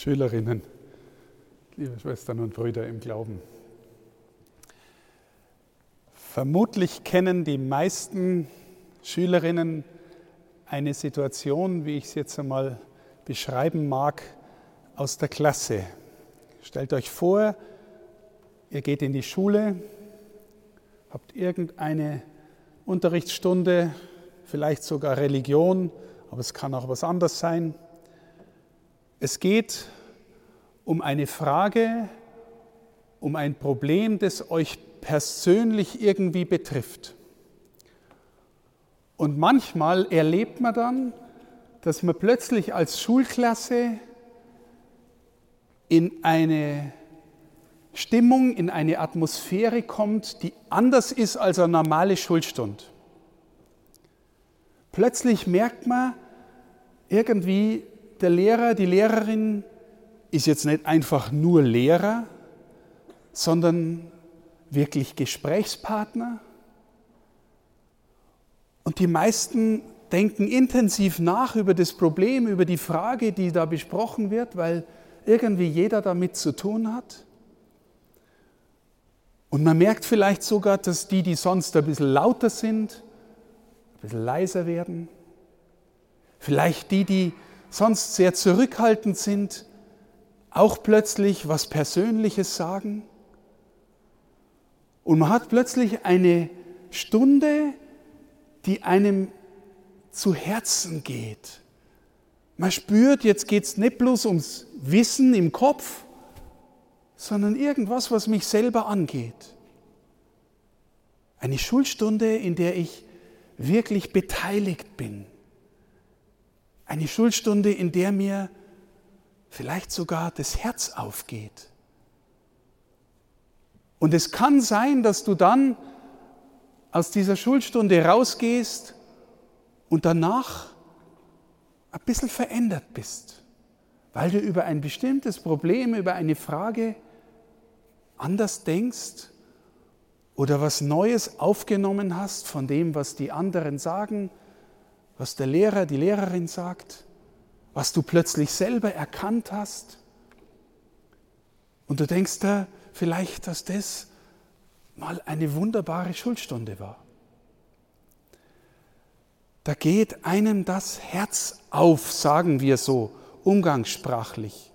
Schülerinnen, liebe Schwestern und Brüder im Glauben. Vermutlich kennen die meisten Schülerinnen eine Situation, wie ich es jetzt einmal beschreiben mag, aus der Klasse. Stellt euch vor, ihr geht in die Schule, habt irgendeine Unterrichtsstunde, vielleicht sogar Religion, aber es kann auch was anderes sein. Es geht um eine Frage, um ein Problem, das euch persönlich irgendwie betrifft. Und manchmal erlebt man dann, dass man plötzlich als Schulklasse in eine Stimmung, in eine Atmosphäre kommt, die anders ist als eine normale Schulstunde. Plötzlich merkt man irgendwie, der Lehrer, die Lehrerin ist jetzt nicht einfach nur Lehrer, sondern wirklich Gesprächspartner. Und die meisten denken intensiv nach über das Problem, über die Frage, die da besprochen wird, weil irgendwie jeder damit zu tun hat. Und man merkt vielleicht sogar, dass die, die sonst ein bisschen lauter sind, ein bisschen leiser werden. Vielleicht die, die sonst sehr zurückhaltend sind, auch plötzlich was Persönliches sagen. Und man hat plötzlich eine Stunde, die einem zu Herzen geht. Man spürt, jetzt geht es nicht bloß ums Wissen im Kopf, sondern irgendwas, was mich selber angeht. Eine Schulstunde, in der ich wirklich beteiligt bin. Eine Schulstunde, in der mir vielleicht sogar das Herz aufgeht. Und es kann sein, dass du dann aus dieser Schulstunde rausgehst und danach ein bisschen verändert bist, weil du über ein bestimmtes Problem, über eine Frage anders denkst oder was Neues aufgenommen hast von dem, was die anderen sagen was der Lehrer, die Lehrerin sagt, was du plötzlich selber erkannt hast. Und du denkst da vielleicht, dass das mal eine wunderbare Schulstunde war. Da geht einem das Herz auf, sagen wir so, umgangssprachlich.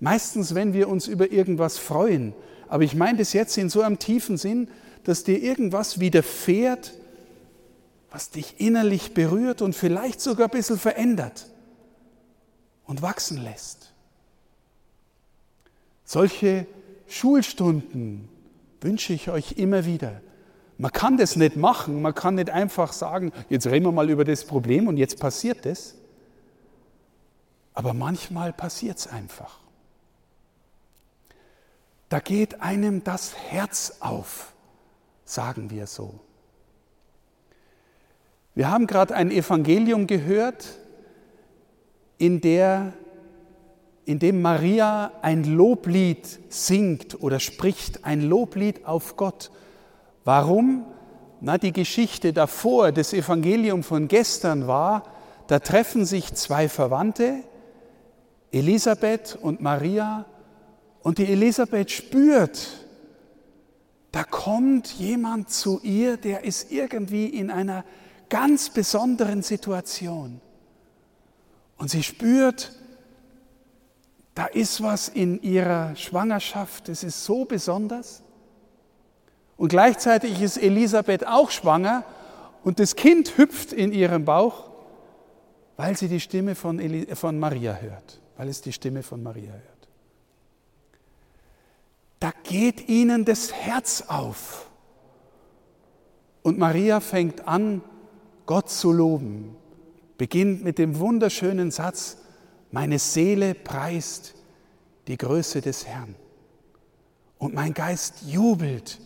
Meistens, wenn wir uns über irgendwas freuen. Aber ich meine das jetzt in so einem tiefen Sinn, dass dir irgendwas widerfährt, was dich innerlich berührt und vielleicht sogar ein bisschen verändert und wachsen lässt. Solche Schulstunden wünsche ich euch immer wieder. Man kann das nicht machen, man kann nicht einfach sagen, jetzt reden wir mal über das Problem und jetzt passiert das. Aber manchmal passiert es einfach. Da geht einem das Herz auf, sagen wir so. Wir haben gerade ein Evangelium gehört, in, der, in dem Maria ein Loblied singt oder spricht, ein Loblied auf Gott. Warum? Na, die Geschichte davor, das Evangelium von gestern war, da treffen sich zwei Verwandte, Elisabeth und Maria, und die Elisabeth spürt, da kommt jemand zu ihr, der ist irgendwie in einer ganz besonderen Situation. Und sie spürt, da ist was in ihrer Schwangerschaft, das ist so besonders. Und gleichzeitig ist Elisabeth auch schwanger und das Kind hüpft in ihrem Bauch, weil sie die Stimme von, Eli von Maria hört, weil es die Stimme von Maria hört. Da geht ihnen das Herz auf. Und Maria fängt an, Gott zu loben, beginnt mit dem wunderschönen Satz, meine Seele preist die Größe des Herrn und mein Geist jubelt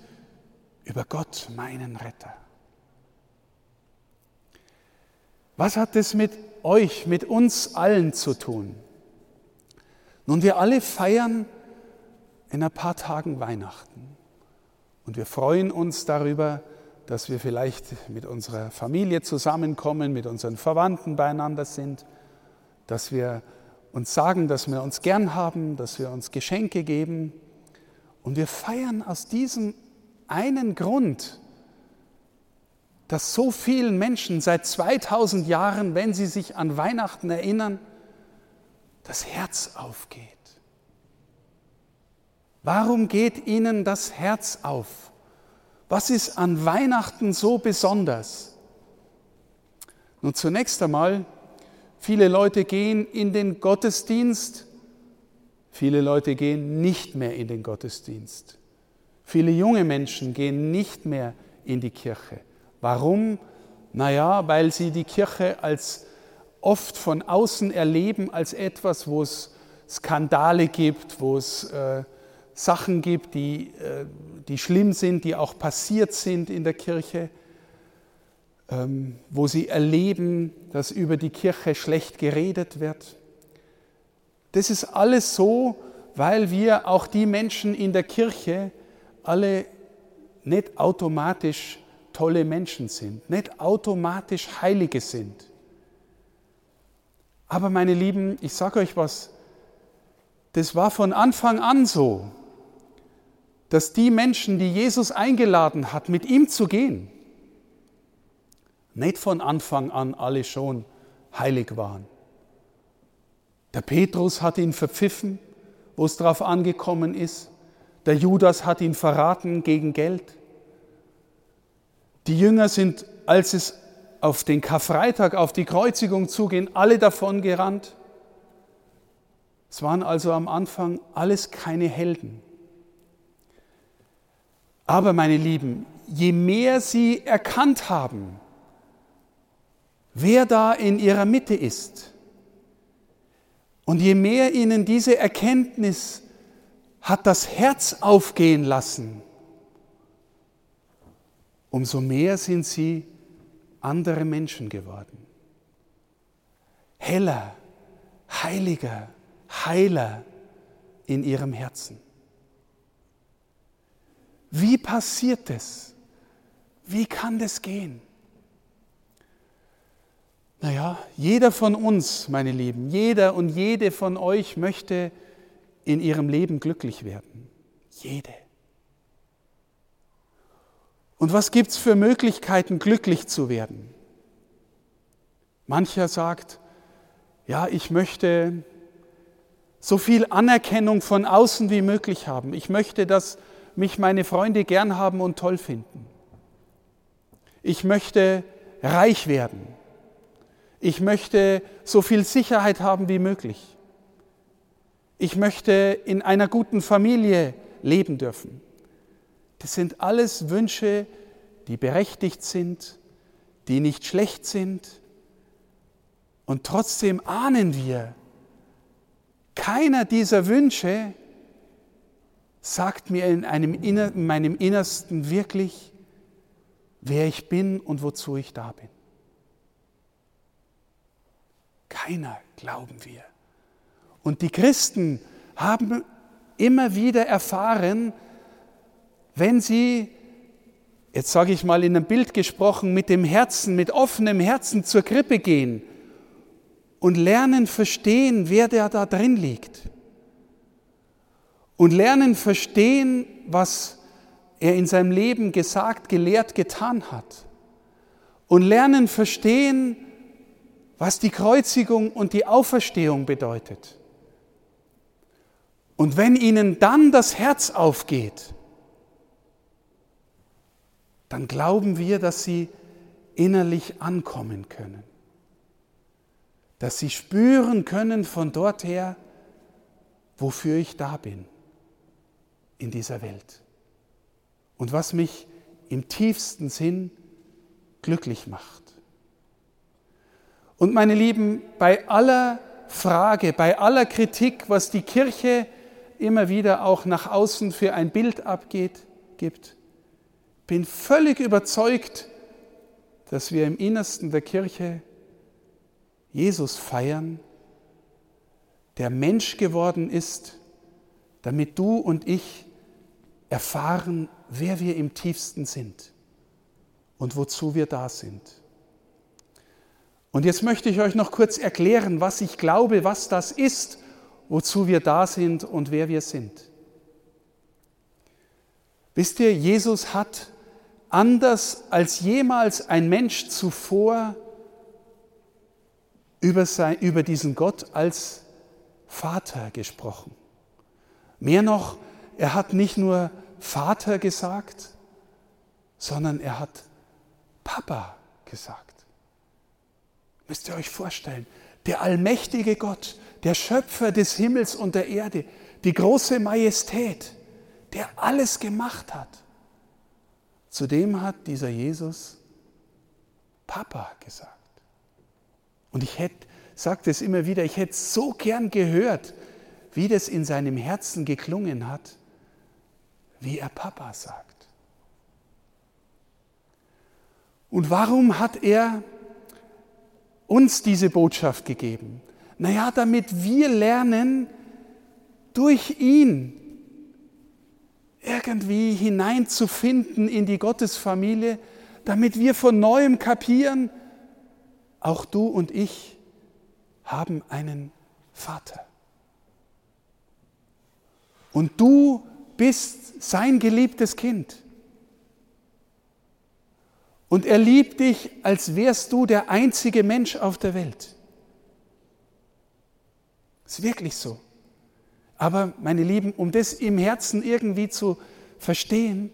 über Gott, meinen Retter. Was hat das mit euch, mit uns allen zu tun? Nun, wir alle feiern in ein paar Tagen Weihnachten und wir freuen uns darüber, dass wir vielleicht mit unserer Familie zusammenkommen, mit unseren Verwandten beieinander sind, dass wir uns sagen, dass wir uns gern haben, dass wir uns Geschenke geben. Und wir feiern aus diesem einen Grund, dass so vielen Menschen seit 2000 Jahren, wenn sie sich an Weihnachten erinnern, das Herz aufgeht. Warum geht ihnen das Herz auf? Was ist an Weihnachten so besonders? Nun zunächst einmal, viele Leute gehen in den Gottesdienst, viele Leute gehen nicht mehr in den Gottesdienst. Viele junge Menschen gehen nicht mehr in die Kirche. Warum? Naja, weil sie die Kirche als oft von außen erleben als etwas, wo es Skandale gibt, wo es äh, Sachen gibt, die, äh, die schlimm sind, die auch passiert sind in der Kirche, ähm, wo sie erleben, dass über die Kirche schlecht geredet wird. Das ist alles so, weil wir auch die Menschen in der Kirche alle nicht automatisch tolle Menschen sind, nicht automatisch Heilige sind. Aber meine Lieben, ich sage euch was, das war von Anfang an so dass die Menschen, die Jesus eingeladen hat, mit ihm zu gehen, nicht von Anfang an alle schon heilig waren. Der Petrus hat ihn verpfiffen, wo es darauf angekommen ist. Der Judas hat ihn verraten gegen Geld. Die Jünger sind, als es auf den Karfreitag, auf die Kreuzigung zugehen, alle davon gerannt. Es waren also am Anfang alles keine Helden. Aber meine Lieben, je mehr sie erkannt haben, wer da in ihrer Mitte ist, und je mehr ihnen diese Erkenntnis hat das Herz aufgehen lassen, umso mehr sind sie andere Menschen geworden. Heller, heiliger, heiler in ihrem Herzen. Wie passiert es? Wie kann das gehen? Naja, jeder von uns, meine Lieben, jeder und jede von euch möchte in ihrem Leben glücklich werden. Jede. Und was gibt es für Möglichkeiten, glücklich zu werden? Mancher sagt, ja, ich möchte so viel Anerkennung von außen wie möglich haben. Ich möchte, dass mich meine Freunde gern haben und toll finden. Ich möchte reich werden. Ich möchte so viel Sicherheit haben wie möglich. Ich möchte in einer guten Familie leben dürfen. Das sind alles Wünsche, die berechtigt sind, die nicht schlecht sind. Und trotzdem ahnen wir, keiner dieser Wünsche sagt mir in, einem, in meinem Innersten wirklich, wer ich bin und wozu ich da bin. Keiner, glauben wir. Und die Christen haben immer wieder erfahren, wenn sie, jetzt sage ich mal in einem Bild gesprochen, mit dem Herzen, mit offenem Herzen zur Krippe gehen und lernen verstehen, wer der da drin liegt und lernen verstehen, was er in seinem Leben gesagt, gelehrt, getan hat. Und lernen verstehen, was die Kreuzigung und die Auferstehung bedeutet. Und wenn ihnen dann das Herz aufgeht, dann glauben wir, dass sie innerlich ankommen können. Dass sie spüren können von dort her, wofür ich da bin in dieser Welt und was mich im tiefsten Sinn glücklich macht. Und meine Lieben, bei aller Frage, bei aller Kritik, was die Kirche immer wieder auch nach außen für ein Bild abgeht, gibt, bin völlig überzeugt, dass wir im Innersten der Kirche Jesus feiern, der Mensch geworden ist, damit du und ich erfahren, wer wir im tiefsten sind und wozu wir da sind. Und jetzt möchte ich euch noch kurz erklären, was ich glaube, was das ist, wozu wir da sind und wer wir sind. Wisst ihr, Jesus hat anders als jemals ein Mensch zuvor über, sein, über diesen Gott als Vater gesprochen. Mehr noch, er hat nicht nur Vater gesagt, sondern er hat Papa gesagt. Müsst ihr euch vorstellen, der allmächtige Gott, der Schöpfer des Himmels und der Erde, die große Majestät, der alles gemacht hat. Zudem hat dieser Jesus Papa gesagt. Und ich hätte, sagt es immer wieder, ich hätte so gern gehört, wie das in seinem Herzen geklungen hat, wie er Papa sagt. Und warum hat er uns diese Botschaft gegeben? Naja, damit wir lernen, durch ihn irgendwie hineinzufinden in die Gottesfamilie, damit wir von neuem kapieren, auch du und ich haben einen Vater. Und du bist sein geliebtes Kind. Und er liebt dich, als wärst du der einzige Mensch auf der Welt. Ist wirklich so. Aber, meine Lieben, um das im Herzen irgendwie zu verstehen,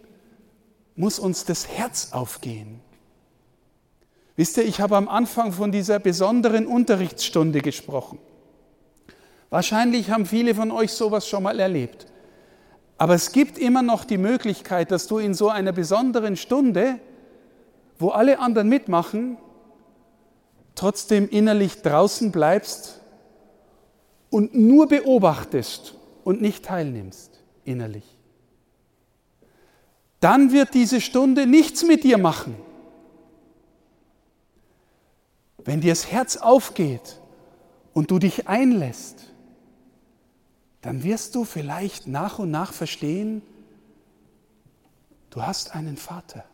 muss uns das Herz aufgehen. Wisst ihr, ich habe am Anfang von dieser besonderen Unterrichtsstunde gesprochen. Wahrscheinlich haben viele von euch sowas schon mal erlebt. Aber es gibt immer noch die Möglichkeit, dass du in so einer besonderen Stunde wo alle anderen mitmachen, trotzdem innerlich draußen bleibst und nur beobachtest und nicht teilnimmst innerlich. Dann wird diese Stunde nichts mit dir machen. Wenn dir das Herz aufgeht und du dich einlässt, dann wirst du vielleicht nach und nach verstehen, du hast einen Vater.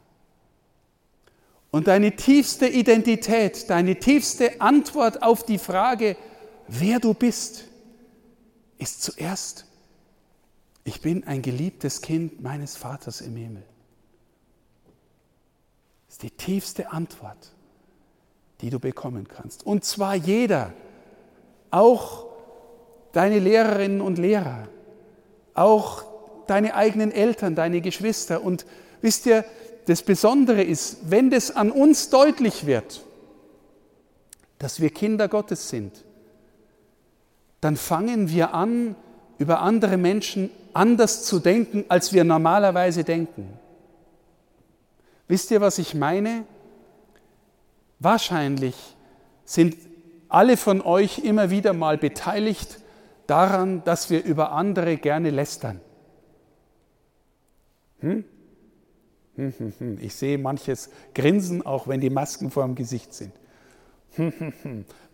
Und deine tiefste Identität, deine tiefste Antwort auf die Frage, wer du bist, ist zuerst, ich bin ein geliebtes Kind meines Vaters im Himmel. Das ist die tiefste Antwort, die du bekommen kannst. Und zwar jeder, auch deine Lehrerinnen und Lehrer, auch deine eigenen Eltern, deine Geschwister. Und wisst ihr, das Besondere ist, wenn das an uns deutlich wird, dass wir Kinder Gottes sind, dann fangen wir an, über andere Menschen anders zu denken, als wir normalerweise denken. Wisst ihr, was ich meine? Wahrscheinlich sind alle von euch immer wieder mal beteiligt daran, dass wir über andere gerne lästern. Hm? Ich sehe manches Grinsen, auch wenn die Masken vor dem Gesicht sind.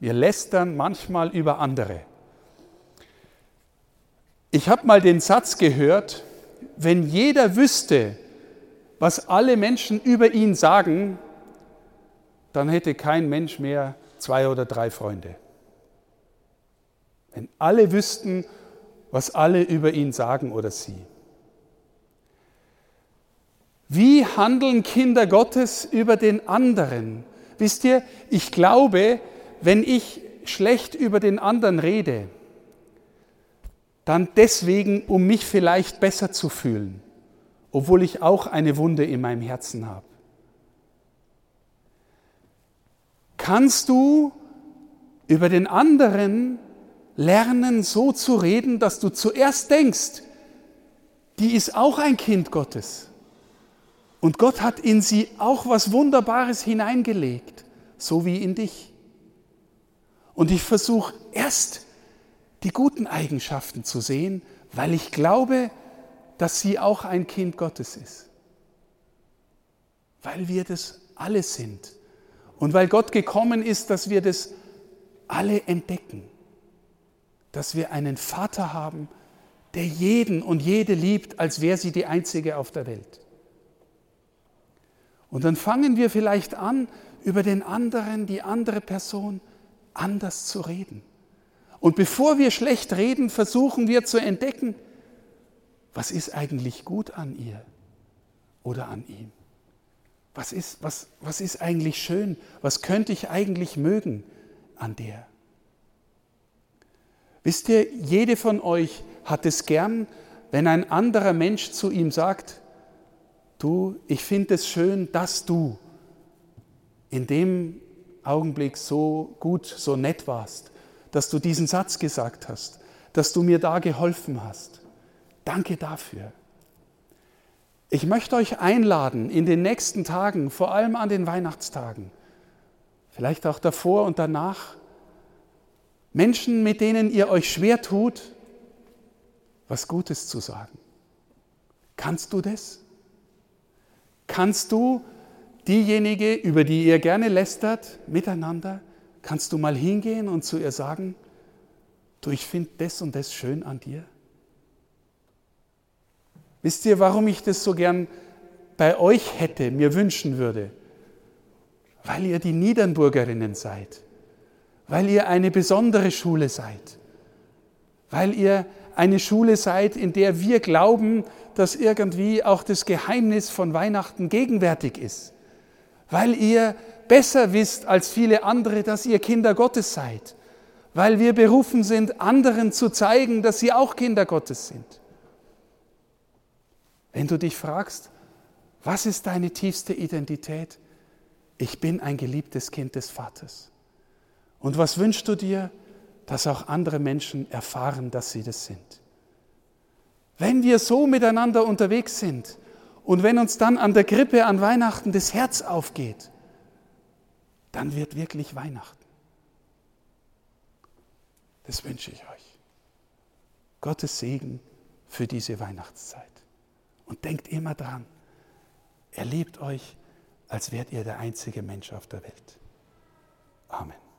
Wir lästern manchmal über andere. Ich habe mal den Satz gehört, wenn jeder wüsste, was alle Menschen über ihn sagen, dann hätte kein Mensch mehr zwei oder drei Freunde. Wenn alle wüssten, was alle über ihn sagen oder sie. Wie handeln Kinder Gottes über den anderen? Wisst ihr, ich glaube, wenn ich schlecht über den anderen rede, dann deswegen, um mich vielleicht besser zu fühlen, obwohl ich auch eine Wunde in meinem Herzen habe. Kannst du über den anderen lernen, so zu reden, dass du zuerst denkst, die ist auch ein Kind Gottes. Und Gott hat in sie auch was Wunderbares hineingelegt, so wie in dich. Und ich versuche erst die guten Eigenschaften zu sehen, weil ich glaube, dass sie auch ein Kind Gottes ist. Weil wir das alle sind. Und weil Gott gekommen ist, dass wir das alle entdecken. Dass wir einen Vater haben, der jeden und jede liebt, als wäre sie die einzige auf der Welt. Und dann fangen wir vielleicht an, über den anderen, die andere Person anders zu reden. Und bevor wir schlecht reden, versuchen wir zu entdecken, was ist eigentlich gut an ihr oder an ihm? Was ist, was, was ist eigentlich schön? Was könnte ich eigentlich mögen an der? Wisst ihr, jede von euch hat es gern, wenn ein anderer Mensch zu ihm sagt, du, ich finde es schön, dass du in dem Augenblick so gut, so nett warst, dass du diesen Satz gesagt hast, dass du mir da geholfen hast. Danke dafür. Ich möchte euch einladen, in den nächsten Tagen, vor allem an den Weihnachtstagen, vielleicht auch davor und danach, Menschen, mit denen ihr euch schwer tut, was Gutes zu sagen. Kannst du das? Kannst du diejenige, über die ihr gerne lästert, miteinander, kannst du mal hingehen und zu ihr sagen, du, ich finde das und das schön an dir? Wisst ihr, warum ich das so gern bei euch hätte, mir wünschen würde? Weil ihr die Niedernburgerinnen seid, weil ihr eine besondere Schule seid, weil ihr eine Schule seid, in der wir glauben, dass irgendwie auch das Geheimnis von Weihnachten gegenwärtig ist, weil ihr besser wisst als viele andere, dass ihr Kinder Gottes seid, weil wir berufen sind, anderen zu zeigen, dass sie auch Kinder Gottes sind. Wenn du dich fragst, was ist deine tiefste Identität? Ich bin ein geliebtes Kind des Vaters. Und was wünschst du dir? Dass auch andere Menschen erfahren, dass sie das sind. Wenn wir so miteinander unterwegs sind und wenn uns dann an der Grippe an Weihnachten das Herz aufgeht, dann wird wirklich Weihnachten. Das wünsche ich euch. Gottes Segen für diese Weihnachtszeit. Und denkt immer dran, er liebt euch, als wärt ihr der einzige Mensch auf der Welt. Amen.